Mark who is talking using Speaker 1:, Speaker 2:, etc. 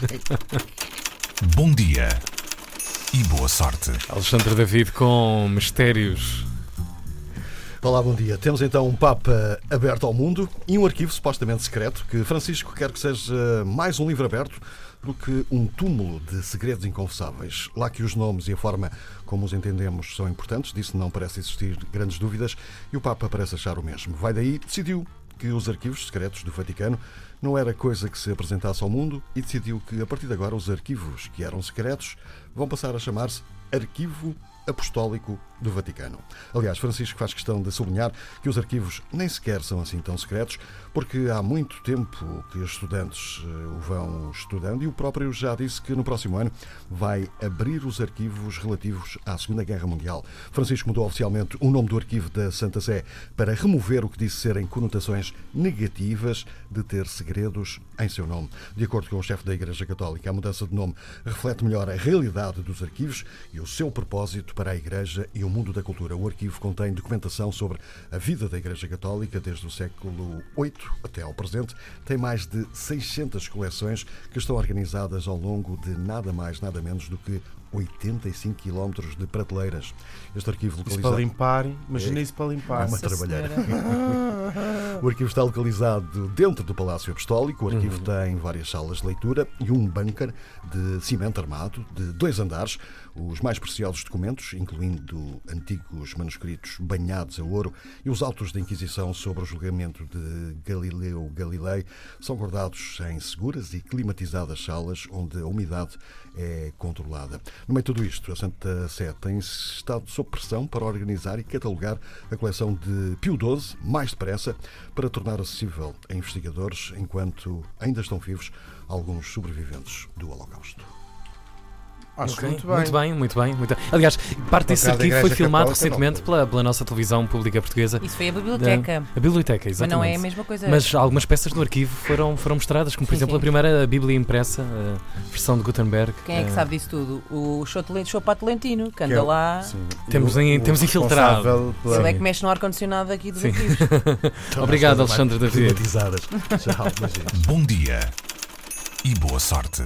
Speaker 1: Bom dia e boa sorte.
Speaker 2: Alexandre David com mistérios.
Speaker 3: Olá, bom dia. Temos então um Papa aberto ao mundo e um arquivo supostamente secreto que Francisco quer que seja mais um livro aberto do que um túmulo de segredos inconfessáveis. Lá que os nomes e a forma como os entendemos são importantes, disso não parece existir grandes dúvidas e o Papa parece achar o mesmo. Vai daí, decidiu que os arquivos secretos do Vaticano não era coisa que se apresentasse ao mundo e decidiu que a partir de agora os arquivos que eram secretos vão passar a chamar-se Arquivo Apostólico do Vaticano. Aliás, Francisco faz questão de sublinhar que os arquivos nem sequer são assim tão secretos, porque há muito tempo que os estudantes eh, o vão estudando e o próprio já disse que no próximo ano vai abrir os arquivos relativos à Segunda Guerra Mundial. Francisco mudou oficialmente o nome do arquivo da Santa Sé para remover o que disse serem conotações negativas de ter segredos em seu nome. De acordo com o chefe da Igreja Católica, a mudança de nome reflete melhor a realidade dos arquivos e o seu propósito para a Igreja e o mundo da cultura. O arquivo contém documentação sobre a vida da Igreja Católica desde o século VIII até ao presente. Tem mais de 600 coleções que estão organizadas ao longo de nada mais, nada menos do que 85 quilómetros de prateleiras. Este arquivo
Speaker 4: Isso
Speaker 3: localizado...
Speaker 4: para limpar, imagina
Speaker 3: É.
Speaker 4: isso para
Speaker 3: É
Speaker 4: limpar.
Speaker 3: uma
Speaker 5: Nossa
Speaker 3: trabalheira. O arquivo está localizado dentro do Palácio Apostólico. O arquivo
Speaker 4: Uhum.
Speaker 3: tem várias salas de leitura e um bunker de cimento armado de dois andares. Os mais preciosos documentos, incluindo antigos manuscritos banhados a ouro e os autos da Inquisição sobre o julgamento de Galileu Galilei, são guardados em seguras e climatizadas salas onde a umidade é controlada. No meio de tudo isto, a Santa Sé tem estado sob pressão para organizar e catalogar a coleção de Pio XII mais depressa para tornar acessível a investigadores, enquanto ainda estão vivos alguns sobreviventes do Holocausto.
Speaker 4: Acho
Speaker 2: Ok,
Speaker 4: muito bem.
Speaker 2: Muito bem, muito bem. muito bem. Aliás, parte desse arquivo foi filmado
Speaker 4: Católica
Speaker 2: recentemente pela, pela nossa televisão pública portuguesa.
Speaker 5: Isso foi a biblioteca.
Speaker 2: A biblioteca,
Speaker 5: Mas
Speaker 2: exatamente.
Speaker 5: não é a mesma coisa.
Speaker 2: Mas algumas peças do arquivo foram, foram mostradas, como por
Speaker 5: Sim,
Speaker 2: exemplo
Speaker 5: sim.
Speaker 2: a primeira Bíblia impressa, a versão de Gutenberg.
Speaker 5: Quem é que
Speaker 2: Eh,
Speaker 5: sabe disso tudo? O Chopato Lentino, que
Speaker 4: Que
Speaker 5: anda
Speaker 4: é o-
Speaker 5: lá.
Speaker 4: Sim.
Speaker 2: Temos
Speaker 4: o-
Speaker 2: em-
Speaker 4: o
Speaker 2: temos infiltrado.
Speaker 4: pela-
Speaker 5: Ele é que mexe no ar-condicionado aqui dos
Speaker 2: Sim.
Speaker 5: arquivos.
Speaker 2: Obrigado, Alexandre David.
Speaker 1: Bom dia e boa sorte.